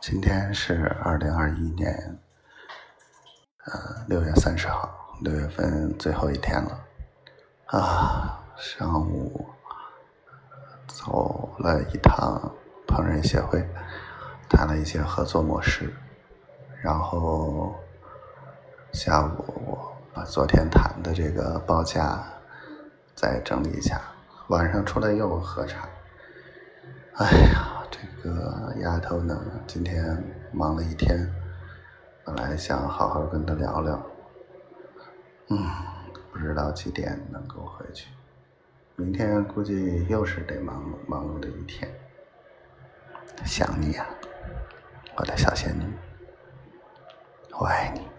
今天是二零二一年，呃，六月三十号，六月份最后一天了。啊，上午走了一趟烹饪协会，谈了一些合作模式，然后下午把昨天谈的这个报价再整理一下，晚上出来又喝茶。哎呀，丫头呢，今天忙了一天，本来想好好跟她聊聊，嗯，不知道几点能够回去。明天估计又是得忙忙碌的一天。想你啊，我的小仙女，我爱你。